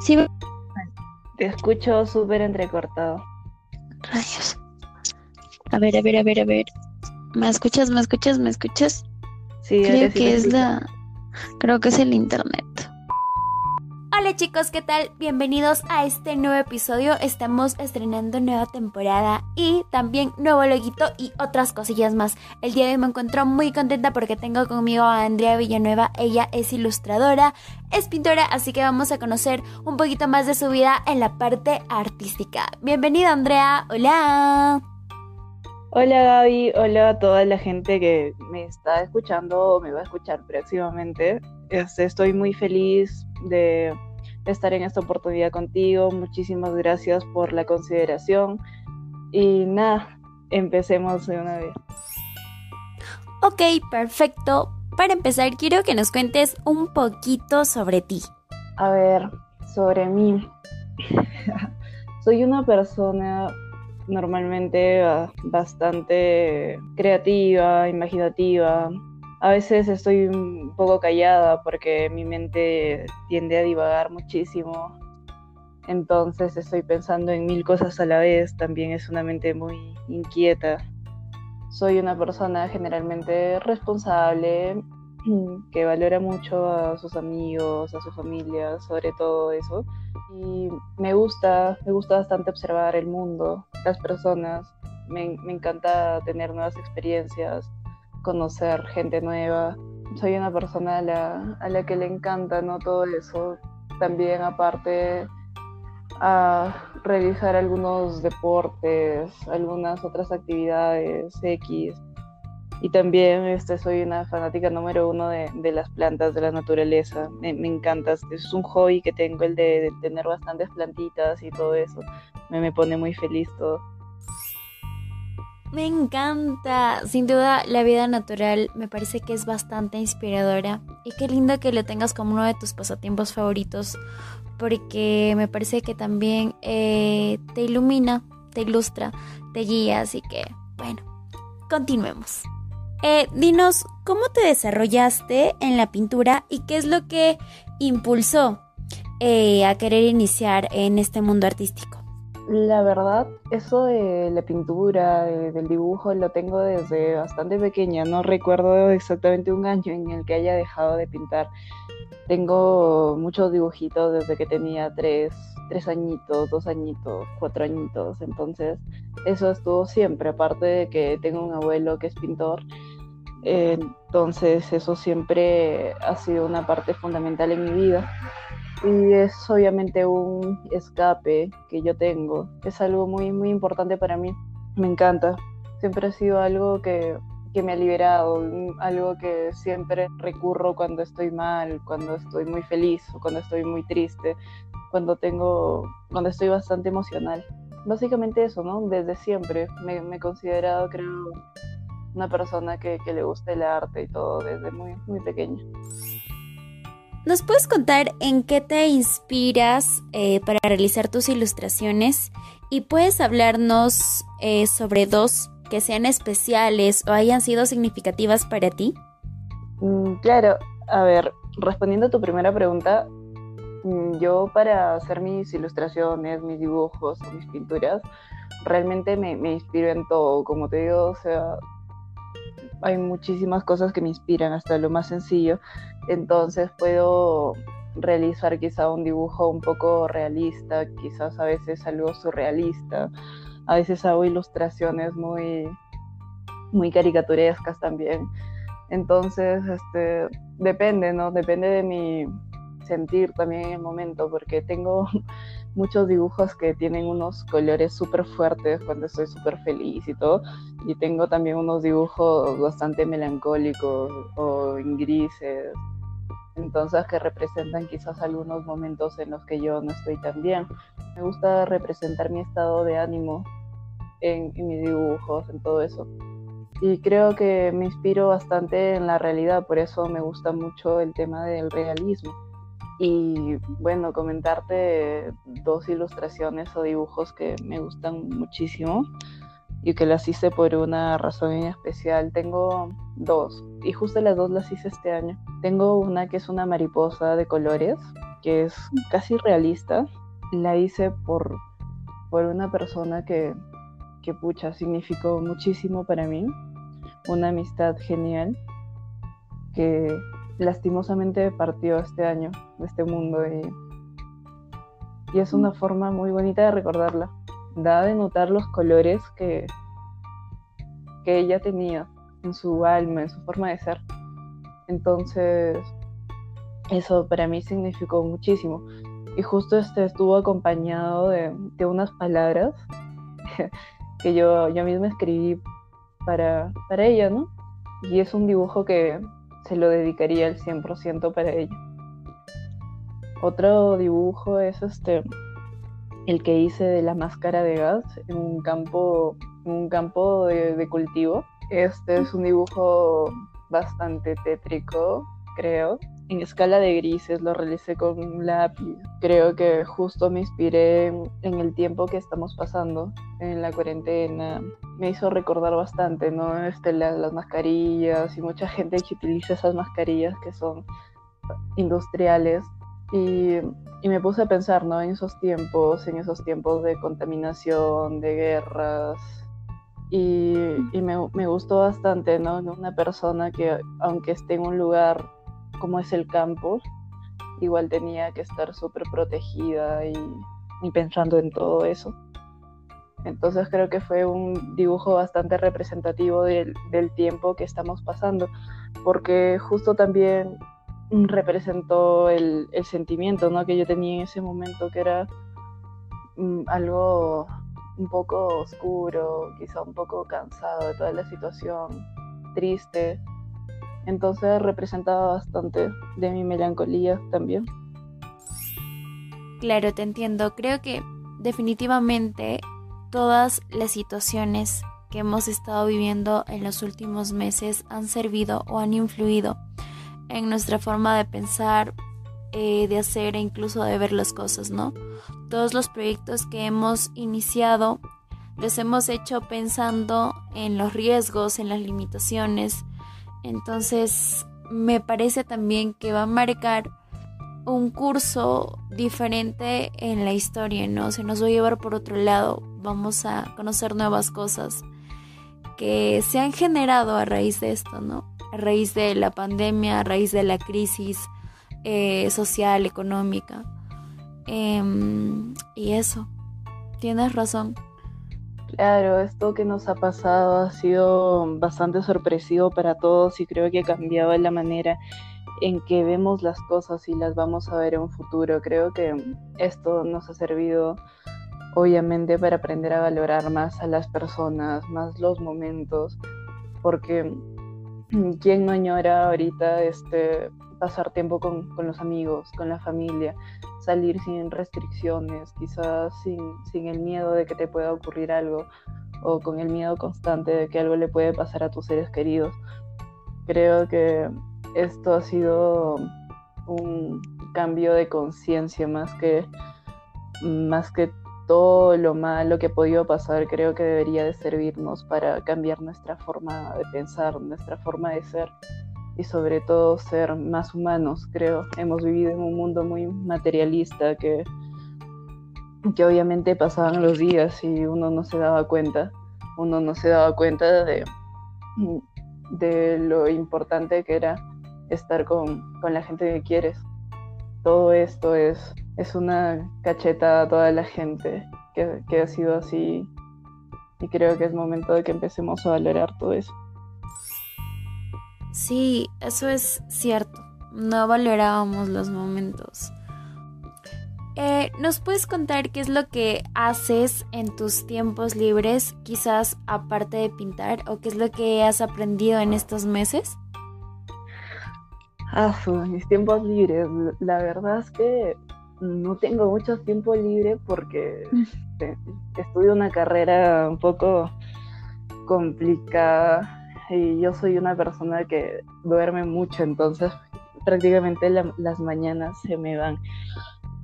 Sí, Te escucho súper entrecortado. rayos. A ver, a ver, a ver, a ver. ¿Me escuchas? ¿Me escuchas? ¿Me escuchas? Sí, Creo sí que es escucho. la. Creo que es el internet. Hola chicos, ¿qué tal? Bienvenidos a este nuevo episodio. Estamos estrenando nueva temporada y también nuevo loguito y otras cosillas más. El día de hoy me encuentro muy contenta porque tengo conmigo a Andrea Villanueva. Ella es ilustradora, es pintora, así que vamos a conocer un poquito más de su vida en la parte artística. Bienvenida Andrea, hola. Hola Gaby, hola a toda la gente que me está escuchando o me va a escuchar próximamente. Este, estoy muy feliz de estar en esta oportunidad contigo. Muchísimas gracias por la consideración. Y nada, empecemos de una vez. Ok, perfecto. Para empezar, quiero que nos cuentes un poquito sobre ti. A ver, sobre mí. Soy una persona normalmente ah, bastante creativa, imaginativa. A veces estoy un poco callada porque mi mente tiende a divagar muchísimo. Entonces estoy pensando en mil cosas a la vez. También es una mente muy inquieta. Soy una persona generalmente responsable, que valora mucho a sus amigos, a su familia, sobre todo eso. Y me gusta, me gusta bastante observar el mundo, las personas. Me, me encanta tener nuevas experiencias, conocer gente nueva. Soy una persona a la, a la que le encanta ¿no? todo eso. También aparte a realizar algunos deportes, algunas otras actividades X. Y también este, soy una fanática número uno de, las plantas, de la naturaleza. Me, me encanta, es un hobby que tengo el de, de tener bastantes plantitas y todo eso. Me, me pone muy feliz todo. Me encanta. Sin duda, la vida natural me parece que es bastante inspiradora. Y qué lindo que lo tengas como uno de tus pasatiempos favoritos. Porque me parece que también eh, te ilumina, te ilustra, te guía. Así que, bueno, continuemos. Eh, dinos, ¿cómo te desarrollaste en la pintura y qué es lo que impulsó eh, a querer iniciar en este mundo artístico? La verdad, eso de la pintura, de- del dibujo, lo tengo desde bastante pequeña. No recuerdo exactamente un año en el que haya dejado de pintar. Tengo muchos dibujitos desde que tenía tres, tres añitos, dos añitos, cuatro añitos. Entonces, eso estuvo siempre. Aparte de que tengo un abuelo que es pintor, eh, entonces eso siempre ha sido una parte fundamental en mi vida. Y es obviamente un escape que yo tengo. Es algo muy, muy importante para mí. Me encanta. Siempre ha sido algo que, que me ha liberado, algo que siempre recurro cuando estoy mal, cuando estoy muy feliz o cuando estoy muy triste, cuando tengo, cuando estoy bastante emocional. Básicamente eso, ¿no? Desde siempre me, he considerado, creo, una persona que, que le gusta el arte y todo desde muy, muy pequeña. ¿Nos puedes contar en qué te inspiras eh, para realizar tus ilustraciones? Y puedes hablarnos eh, sobre dos que sean especiales o hayan sido significativas para ti. Mm, Claro, a ver, respondiendo a tu primera pregunta, mm, yo para hacer mis ilustraciones, mis dibujos o mis pinturas, realmente me, me inspiro en todo, como te digo, o sea, hay muchísimas cosas que me inspiran, hasta lo más sencillo, entonces puedo realizar quizá un dibujo un poco realista, quizás a veces algo surrealista, a veces hago ilustraciones muy, muy caricaturescas también. Entonces, este, depende, ¿no? Depende de mi sentir también en el momento, porque tengo muchos dibujos que tienen unos colores súper fuertes cuando estoy súper feliz y todo, y tengo también unos dibujos bastante melancólicos o en grises, entonces que representan quizás algunos momentos en los que yo no estoy tan bien. Me gusta representar mi estado de ánimo en, mis dibujos, en todo eso y creo que me inspiro bastante en la realidad, por eso me gusta mucho el tema del realismo. Y bueno, comentarte dos ilustraciones o dibujos que me gustan muchísimo y que las hice por una razón en especial. Tengo dos y justo las dos las hice este año. Tengo una que es una mariposa de colores que es casi realista, la hice por, por una persona que, que pucha, significó muchísimo para mí, una amistad genial que lastimosamente partió este año de este mundo y, y es una forma muy bonita de recordarla, da de notar los colores que, que ella tenía en su alma, en su forma de ser. Entonces, eso para mí significó muchísimo. Y justo este estuvo acompañado de, de unas palabras que yo, yo misma escribí para, para ella, ¿no? Y es un dibujo que se lo dedicaría al 100% para ella. Otro dibujo es este el que hice de la máscara de gas en un campo, un campo de, de cultivo. Este es un dibujo bastante tétrico, creo. En escala de grises lo realicé con un lápiz. Creo que justo me inspiré en el tiempo que estamos pasando en la cuarentena. Me hizo recordar bastante, ¿no? Este, las, las mascarillas y mucha gente que utiliza esas mascarillas que son industriales. Y, y, me puse a pensar, ¿no? En esos tiempos, en esos tiempos de contaminación, de guerras, y, me, gustó bastante, ¿no? Una persona que, aunque esté en un lugar como es el campo, igual tenía que estar súper protegida y, pensando en todo eso. Entonces creo que fue un dibujo bastante representativo del, tiempo que estamos pasando, porque justo también representó el, el sentimiento ¿no? que yo tenía en ese momento, que era um, algo un poco oscuro, quizá un poco cansado de toda la situación, triste. Entonces representaba bastante de mi melancolía también. Claro, te entiendo. Creo que definitivamente todas las situaciones que hemos estado viviendo en los últimos meses han servido o han influido en nuestra forma de pensar, eh, de hacer e incluso de ver las cosas, ¿no? Todos los proyectos que hemos iniciado los hemos hecho pensando en los riesgos, en las limitaciones. Entonces, me parece también que va a marcar un curso diferente en la historia, ¿no? Se nos va a llevar por otro lado, vamos a conocer nuevas cosas que se han generado a raíz de esto, ¿no? A raíz de la pandemia, a raíz de la crisis eh, social, económica. Eh, y eso, tienes razón. Claro, esto que nos ha pasado ha sido bastante sorpresivo para todos y creo que ha cambiado la manera en que vemos las cosas y las vamos a ver en un futuro. Creo que esto nos ha servido obviamente para aprender a valorar más a las personas, más los momentos, porque quién no añora ahorita este pasar tiempo con, con, los amigos, con la familia, salir sin restricciones, quizás sin, sin el miedo de que te pueda ocurrir algo o con el miedo constante de que algo le puede pasar a tus seres queridos. Creo que esto ha sido un cambio de conciencia más que, más que todo lo malo que ha podido pasar, creo que debería de servirnos para cambiar nuestra forma de pensar, nuestra forma de ser y sobre todo ser más humanos, creo. Hemos vivido en un mundo muy materialista que, que obviamente pasaban los días y uno no se daba cuenta, uno no se daba cuenta de, de lo importante que era estar con, con la gente que quieres. Todo esto es, es una cacheta a toda la gente que, que ha sido así y creo que es momento de que empecemos a valorar todo eso. Sí, eso es cierto. No valorábamos los momentos. Eh, ¿Nos puedes contar qué es lo que haces en tus tiempos libres, quizás aparte de pintar, o qué es lo que has aprendido en estos meses? Ah, mis tiempos libres. La verdad es que no tengo mucho tiempo libre porque estudio una carrera un poco complicada y yo soy una persona que duerme mucho, entonces prácticamente la, las mañanas se me van.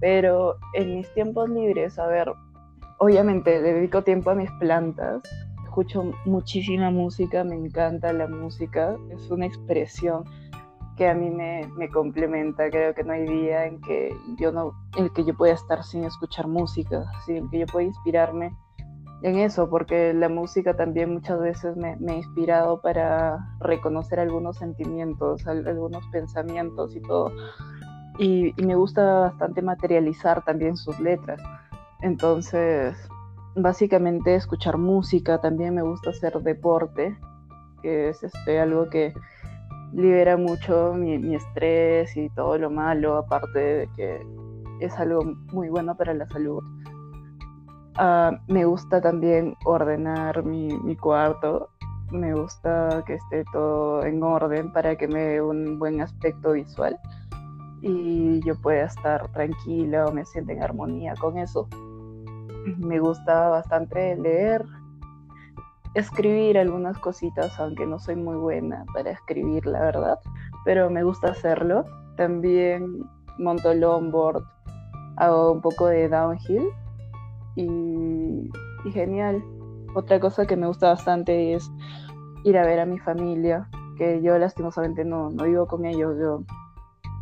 Pero en mis tiempos libres, a ver, obviamente dedico tiempo a mis plantas, escucho muchísima música, me encanta la música, es una expresión que a mí me, me, complementa. Creo que no hay día en que yo no, en que yo pueda estar sin escuchar música, sin que yo pueda inspirarme en eso, porque la música también muchas veces me, ha inspirado para reconocer algunos sentimientos, algunos pensamientos y todo. Y, me gusta bastante materializar también sus letras. Entonces, básicamente escuchar música, también me gusta hacer deporte, que es este, algo que libera mucho mi, estrés y todo lo malo, aparte de que es algo muy bueno para la salud. Ah, me gusta también ordenar mi, cuarto. Me gusta que esté todo en orden para que me dé un buen aspecto visual y yo pueda estar tranquila o me sienta en armonía con eso. Me gusta bastante leer, escribir algunas cositas, aunque no soy muy buena para escribir, la verdad, pero me gusta hacerlo. También monto longboard, hago un poco de downhill y, genial. Otra cosa que me gusta bastante es ir a ver a mi familia, que yo lastimosamente no, no vivo con ellos, yo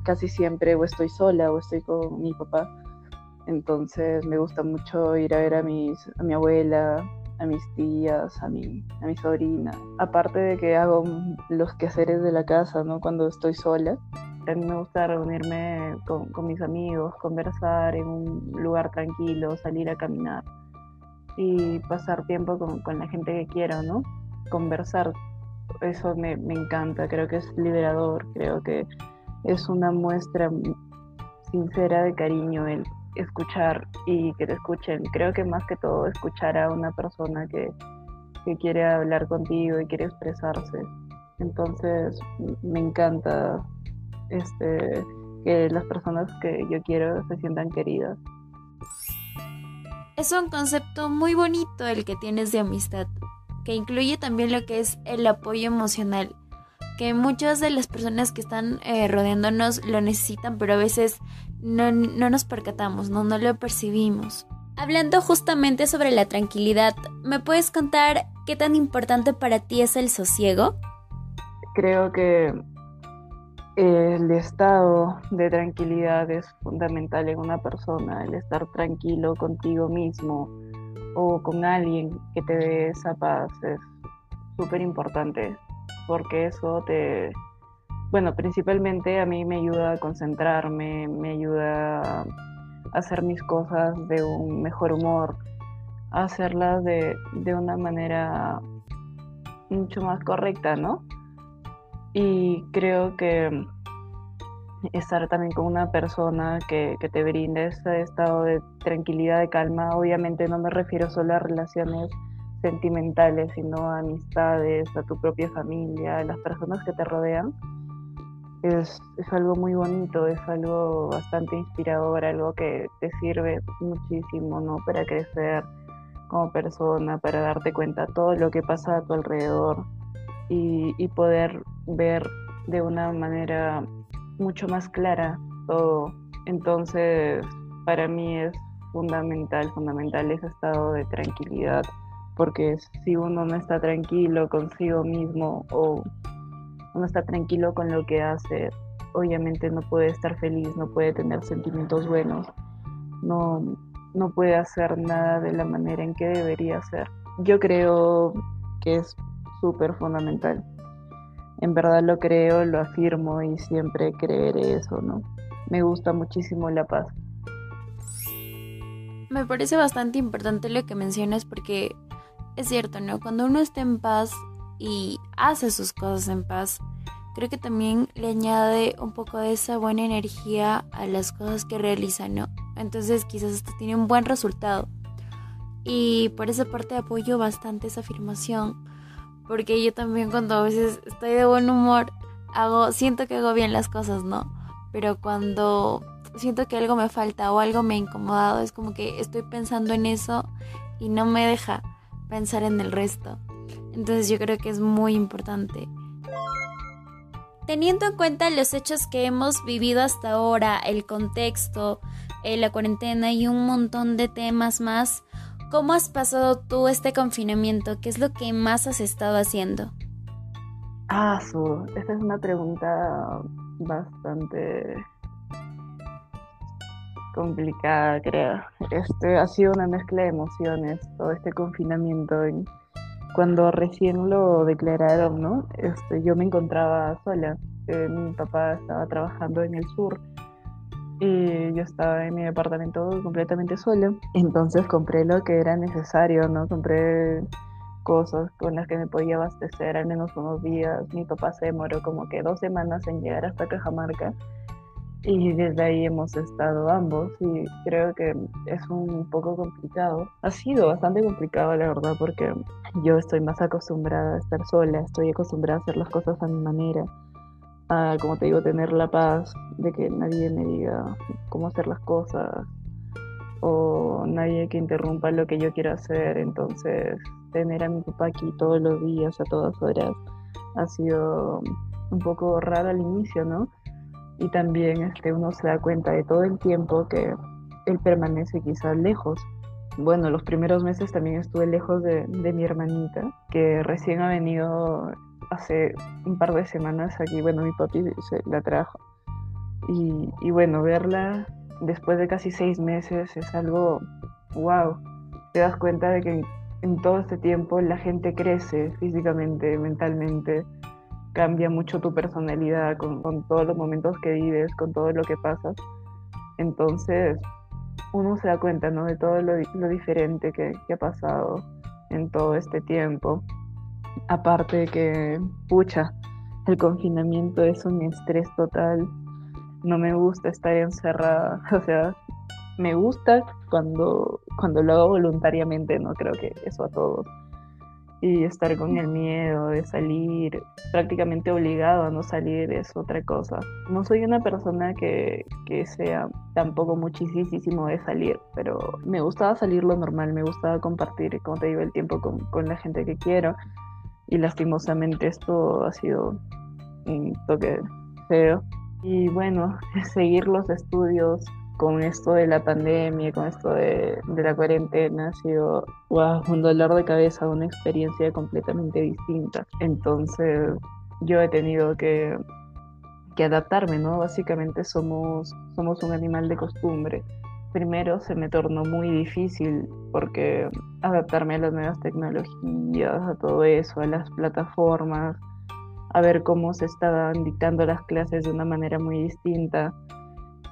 casi siempre o estoy sola o estoy con mi papá. Entonces me gusta mucho ir a ver a, mis, a mi abuela, a mis tías, a mi, a sobrina. Aparte de que hago los quehaceres de la casa, ¿no? Cuando estoy sola. A mí me gusta reunirme con, mis amigos, conversar en un lugar tranquilo, salir a caminar y pasar tiempo con, con la gente que quiero, ¿no? Conversar, eso me, me encanta, creo que es liberador, creo que es una muestra sincera de cariño el escuchar y que te escuchen. Creo que más que todo escuchar a una persona que, quiere hablar contigo y quiere expresarse. Entonces me encanta este, que las personas que yo quiero se sientan queridas. Es un concepto muy bonito el que tienes de amistad, que incluye también lo que es el apoyo emocional que muchas de las personas que están eh, rodeándonos lo necesitan, pero a veces no, nos percatamos, ¿no? no lo percibimos. Hablando justamente sobre la tranquilidad, ¿me puedes contar qué tan importante para ti es el sosiego? Creo que el estado de tranquilidad es fundamental en una persona, el estar tranquilo contigo mismo o con alguien que te dé esa paz es súper importante porque eso te, bueno, principalmente a mí me ayuda a concentrarme, me ayuda a hacer mis cosas de un mejor humor, a hacerlas de, una manera mucho más correcta, ¿no? Y creo que estar también con una persona que, que, te brinde ese estado de tranquilidad, de calma, obviamente no me refiero solo a relaciones sentimentales, sino a amistades, a tu propia familia, a las personas que te rodean, es, es, algo muy bonito, es algo bastante inspirador, algo que te sirve muchísimo, ¿no? Para crecer como persona, para darte cuenta de todo lo que pasa a tu alrededor y, poder ver de una manera mucho más clara todo. Entonces, para mí es fundamental, fundamental ese estado de tranquilidad porque si uno no está tranquilo consigo mismo o no está tranquilo con lo que hace, obviamente no puede estar feliz, no puede tener sentimientos buenos, no, no puede hacer nada de la manera en que debería ser. Yo creo que es súper fundamental. En verdad lo creo, lo afirmo y siempre creeré eso, ¿no? Me gusta muchísimo la paz. Me parece bastante importante lo que mencionas porque es cierto, ¿no? Cuando uno está en paz y hace sus cosas en paz, creo que también le añade un poco de esa buena energía a las cosas que realiza, ¿no? Entonces quizás esto tiene un buen resultado. Y por esa parte apoyo bastante esa afirmación, porque yo también cuando a veces estoy de buen humor, hago, siento que hago bien las cosas, ¿no? Pero cuando siento que algo me falta o algo me ha incomodado, es como que estoy pensando en eso y no me deja pensar en el resto. Entonces yo creo que es muy importante. Teniendo en cuenta los hechos que hemos vivido hasta ahora, el contexto, eh, la cuarentena y un montón de temas más, ¿cómo has pasado tú este confinamiento? ¿Qué es lo que más has estado haciendo? Ah, su, esta es una pregunta bastante complicada, creo. Este ha sido una mezcla de emociones, todo este confinamiento. cuando recién lo declararon, ¿no? Este, yo me encontraba sola. Eh, mi papá estaba trabajando en el sur y yo estaba en mi departamento completamente sola. Entonces compré lo que era necesario, ¿no? Compré cosas con las que me podía abastecer al menos unos días. Mi papá se demoró como que dos semanas en llegar hasta Cajamarca y desde ahí hemos estado ambos y creo que es un poco complicado. Ha sido bastante complicado la verdad porque yo estoy más acostumbrada a estar sola, estoy acostumbrada a hacer las cosas a mi manera, a, como te digo, tener la paz de que nadie me diga cómo hacer las cosas o nadie que interrumpa lo que yo quiero hacer. Entonces, tener a mi papá aquí todos los días, a todas horas, ha sido un poco raro al inicio, ¿no? y también este, uno se da cuenta de todo el tiempo que él permanece quizás lejos. Bueno, los primeros meses también estuve lejos de, mi hermanita, que recién ha venido hace un par de semanas aquí. Bueno, mi papi se la trajo. Y, y bueno, verla después de casi seis meses es algo, wow, te das cuenta de que en todo este tiempo la gente crece físicamente, mentalmente, cambia mucho tu personalidad con, todos los momentos que vives, con todo lo que pasas. Entonces, uno se da cuenta ¿no? de todo lo, diferente que, ha pasado en todo este tiempo. Aparte de que, pucha, el confinamiento es un estrés total. No me gusta estar encerrada. O sea, me gusta cuando, cuando lo hago voluntariamente, no creo que eso a todos y estar con el miedo de salir, prácticamente obligado a no salir es otra cosa. No soy una persona que, que sea tampoco muchísimo de salir, pero me gustaba salir lo normal, me gustaba compartir, como te el tiempo con, con la gente que quiero y lastimosamente esto ha sido un toque feo. Y bueno, seguir los estudios con esto de la pandemia, con esto de, la cuarentena, ha sido un dolor de cabeza, una experiencia completamente distinta. Entonces yo he tenido que, que adaptarme, ¿no? Básicamente somos, somos un animal de costumbre. Primero se me tornó muy difícil porque adaptarme a las nuevas tecnologías, a todo eso, a las plataformas, a ver cómo se estaban dictando las clases de una manera muy distinta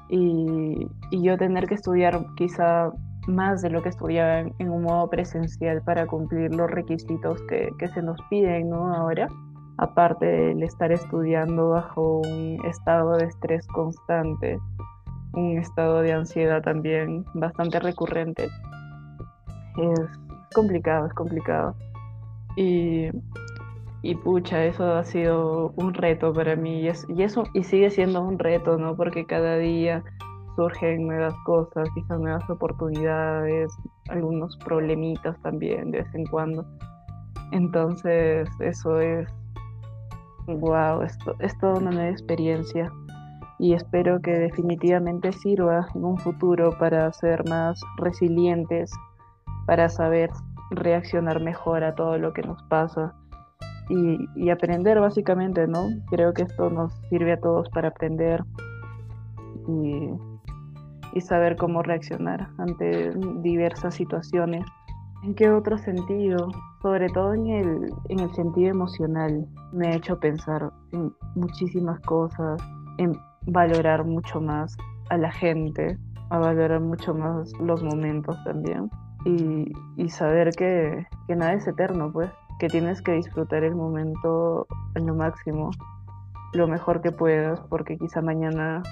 y, yo tener que estudiar quizá más de lo que estudiaba en, un modo presencial para cumplir los requisitos que, se nos piden ahora, aparte del estar estudiando bajo un estado de estrés constante, un estado de ansiedad también bastante recurrente. Es complicado, es complicado. Y y pucha, eso ha sido un reto para mí y, y, eso y sigue siendo un reto, ¿no? Porque cada día surgen nuevas cosas, quizás nuevas oportunidades, algunos problemitas también de vez en cuando. Entonces, eso es, wow, esto es toda una nueva experiencia y espero que definitivamente sirva en un futuro para ser más resilientes, para saber reaccionar mejor a todo lo que nos pasa y, aprender básicamente, ¿no? Creo que esto nos sirve a todos para aprender y, saber cómo reaccionar ante diversas situaciones. ¿En qué otro sentido? Sobre todo en el, en el sentido emocional, me ha hecho pensar en muchísimas cosas, en valorar mucho más a la gente, a valorar mucho más los momentos también y, y saber que, que nada es eterno, pues que tienes que disfrutar el momento en lo máximo, lo mejor que puedas, porque quizá mañana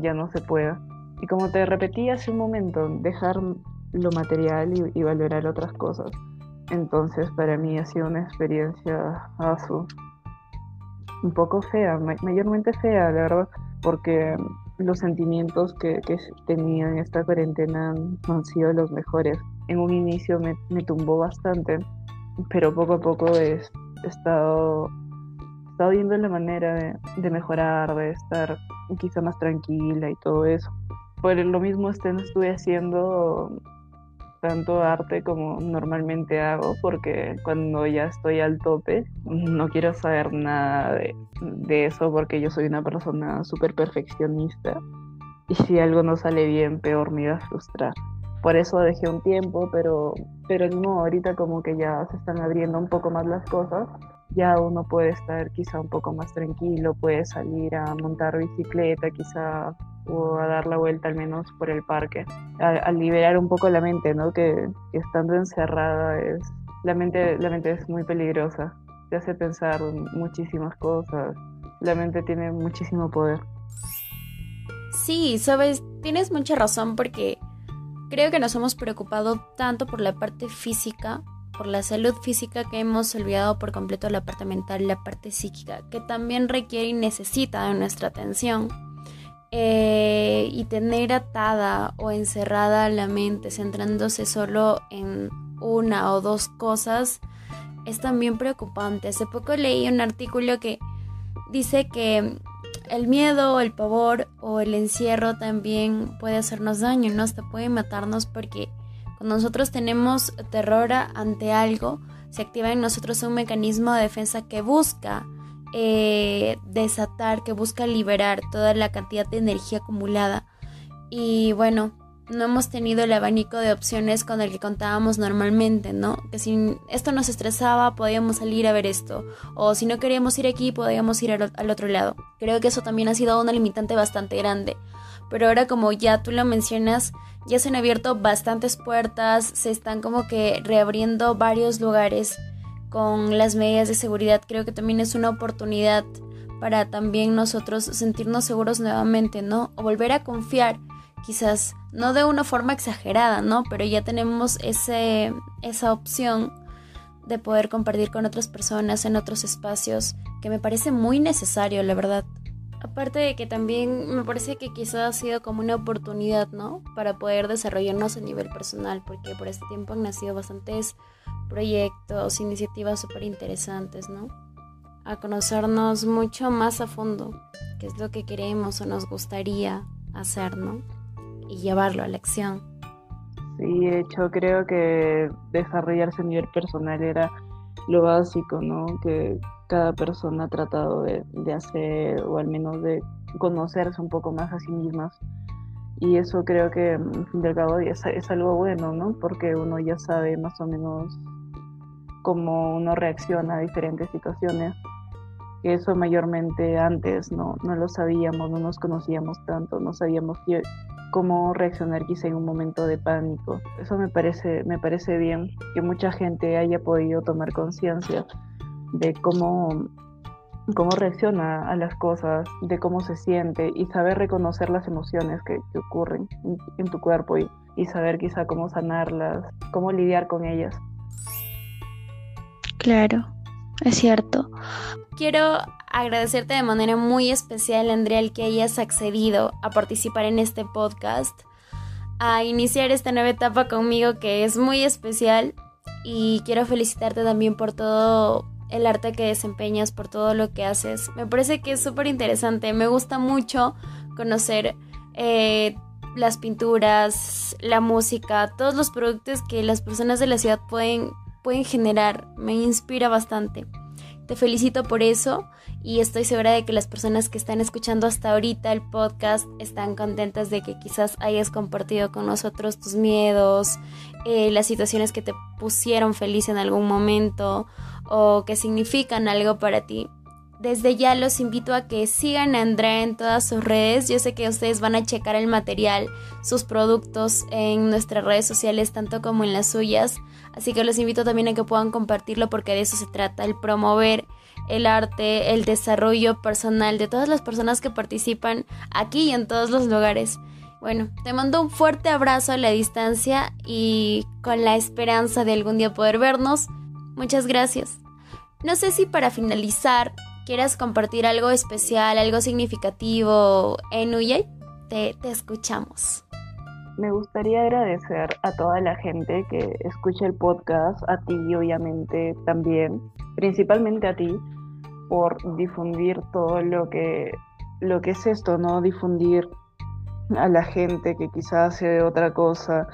ya no se pueda. Y como te repetí hace un momento, dejar lo material y, valorar otras cosas. Entonces para mí ha sido una experiencia azul, un poco fea, mayormente fea, la verdad, porque los sentimientos que, que tenía en esta cuarentena han sido los mejores. En un inicio me, me tumbó bastante pero poco a poco he, estado, estado viendo la manera de, mejorar, de estar quizá más tranquila y todo eso. Por lo mismo este, estuve haciendo tanto arte como normalmente hago, porque cuando ya estoy al tope, no quiero saber nada de, de eso, porque yo soy una persona súper perfeccionista. Y si algo no sale bien, peor me iba a frustrar. Por eso dejé un tiempo, pero, pero no, ahorita como que ya se están abriendo un poco más las cosas ya uno puede estar quizá un poco más tranquilo, puede salir a montar bicicleta quizá o a dar la vuelta al menos por el parque, a, liberar un poco la mente, ¿no? Que, estando encerrada es, la mente, la mente es muy peligrosa, te hace pensar muchísimas cosas, la mente tiene muchísimo poder. Sí, sabes, tienes mucha razón porque creo que nos hemos preocupado tanto por la parte física por la salud física que hemos olvidado por completo la parte mental la parte psíquica, que también requiere y necesita de nuestra atención. Eh, y tener atada o encerrada la mente, centrándose solo en una o dos cosas, es también preocupante. Hace poco leí un artículo que dice que el miedo, el pavor o el encierro también puede hacernos daño, ¿no? Hasta puede matarnos porque nosotros tenemos terror ante algo, se activa en nosotros un mecanismo de defensa que busca eh, desatar, que busca liberar toda la cantidad de energía acumulada. Y bueno, no hemos tenido el abanico de opciones con el que contábamos normalmente, ¿no? Que si esto nos estresaba, podíamos salir a ver esto. O si no queríamos ir aquí, podíamos ir al otro lado. Creo que eso también ha sido una limitante bastante grande pero ahora como ya tú lo mencionas, ya se han abierto bastantes puertas, se están como que reabriendo varios lugares con las medidas de seguridad. Creo que también es una oportunidad para también nosotros sentirnos seguros nuevamente, ¿no? O volver a confiar, quizás no de una forma exagerada, ¿no? Pero ya tenemos ese, esa opción de poder compartir con otras personas en otros espacios que me parece muy necesario, la verdad. Aparte de que también me parece que quizás ha sido como una oportunidad, ¿no? Para poder desarrollarnos a nivel personal, porque por este tiempo han nacido bastantes proyectos, iniciativas súper interesantes, ¿no? A conocernos mucho más a fondo, qué es lo que queremos o nos gustaría hacer, ¿no? Y llevarlo a la acción. Sí, de hecho creo que desarrollarse a nivel personal era lo básico, ¿no? Que cada persona ha tratado de, hacer o al menos de conocerse un poco más a sí mismas. Y eso creo que, al fin y al cabo, es, algo bueno, ¿no? Porque uno ya sabe más o menos cómo uno reacciona a diferentes situaciones. Eso mayormente antes no, no lo sabíamos, no nos conocíamos tanto, no sabíamos cómo reaccionar quizá en un momento de pánico. Eso me parece, me parece bien que mucha gente haya podido tomar conciencia de cómo, cómo reacciona a las cosas, de cómo se siente y saber reconocer las emociones que, ocurren en, tu cuerpo y, y saber quizá cómo sanarlas, cómo lidiar con ellas. Claro, es cierto. Quiero agradecerte de manera muy especial, Andrea, el que hayas accedido a participar en este podcast, a iniciar esta nueva etapa conmigo que es muy especial y quiero felicitarte también por todo el arte que desempeñas, por todo lo que haces. Me parece que es súper interesante. Me gusta mucho conocer eh, las pinturas, la música, todos los productos que las personas de la ciudad pueden, pueden generar. Me inspira bastante. Te felicito por eso y estoy segura de que las personas que están escuchando hasta ahorita el podcast están contentas de que quizás hayas compartido con nosotros tus miedos, eh, las situaciones que te pusieron feliz en algún momento o que significan algo para ti. Desde ya los invito a que sigan a Andrea en todas sus redes. Yo sé que ustedes van a checar el material, sus productos en nuestras redes sociales, tanto como en las suyas. Así que los invito también a que puedan compartirlo porque de eso se trata, el promover el arte, el desarrollo personal de todas las personas que participan aquí y en todos los lugares. Bueno, te mando un fuerte abrazo a la distancia y con la esperanza de algún día poder vernos. Muchas gracias. No sé si para finalizar quieras compartir algo especial, algo significativo en Uyay. Te, te escuchamos. Me gustaría agradecer a toda la gente que escucha el podcast, a ti obviamente también, principalmente a ti, por difundir todo lo que, lo que es esto, ¿no? Difundir a la gente que quizás hace otra cosa,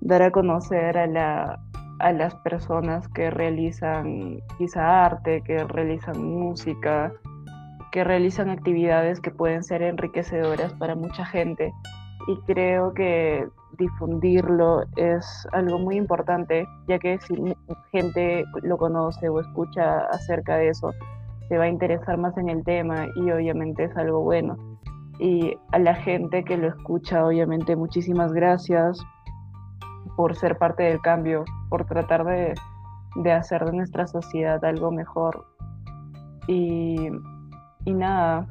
dar a conocer a, la, a las personas que realizan quizá arte, que realizan música, que realizan actividades que pueden ser enriquecedoras para mucha gente. Y creo que difundirlo es algo muy importante, ya que si gente lo conoce o escucha acerca de eso, se va a interesar más en el tema y obviamente es algo bueno. Y a la gente que lo escucha, obviamente muchísimas gracias por ser parte del cambio, por tratar de, de hacer de nuestra sociedad algo mejor. Y, y nada,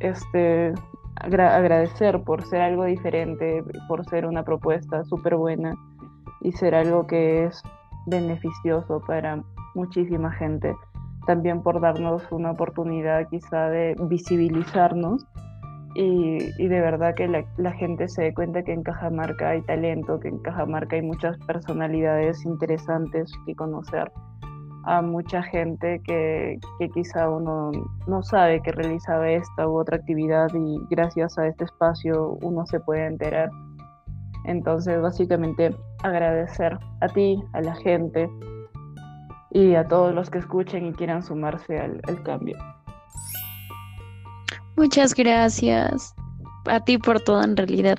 este, agradecer por ser algo diferente, por ser una propuesta súper buena y ser algo que es beneficioso para muchísima gente. También por darnos una oportunidad quizá de visibilizarnos y, de verdad que la, la, gente se dé cuenta que en Cajamarca hay talento, que en Cajamarca hay muchas personalidades interesantes que conocer a mucha gente que, que, quizá uno no sabe que realizaba esta u otra actividad y gracias a este espacio uno se puede enterar. Entonces, básicamente, agradecer a ti, a la gente y a todos los que escuchen y quieran sumarse al, al cambio. Muchas gracias a ti por todo en realidad.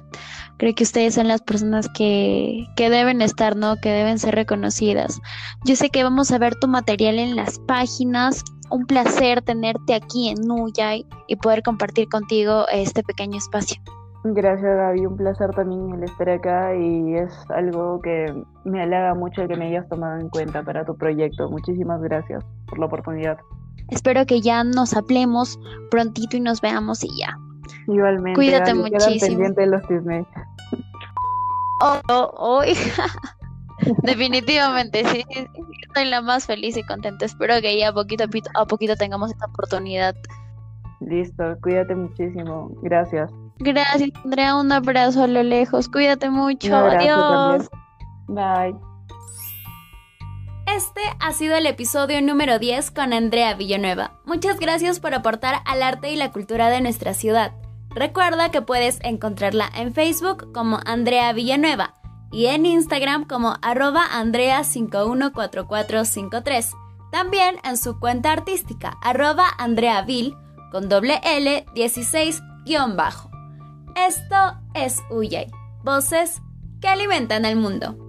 Creo que ustedes son las personas que, que deben estar, ¿no? Que deben ser reconocidas. Yo sé que vamos a ver tu material en las páginas. Un placer tenerte aquí en Nuyay y poder compartir contigo este pequeño espacio. Gracias Gaby, un placer también el estar acá y es algo que me halaga mucho que me hayas tomado en cuenta para tu proyecto. Muchísimas gracias por la oportunidad. Espero que ya nos hablemos prontito y nos veamos y ya. Igualmente. Cuídate muchísimo. pendiente de los Disney. Oh, oh, oh Definitivamente, sí, Estoy la más feliz y contenta. Espero que ya poquito a poquito tengamos esta oportunidad. Listo, cuídate muchísimo. Gracias. Gracias, Andrea. Un abrazo a lo lejos. Cuídate mucho. Adiós. Bye. Este ha sido el episodio número 10 con Andrea Villanueva. Muchas gracias por aportar al arte y la cultura de nuestra ciudad. Recuerda que puedes encontrarla en Facebook como Andrea Villanueva y en Instagram como arroba Andrea514453. También en su cuenta artística arroba AndreaVille con doble L 16 bajo. Esto es Uyay, voces que alimentan el mundo.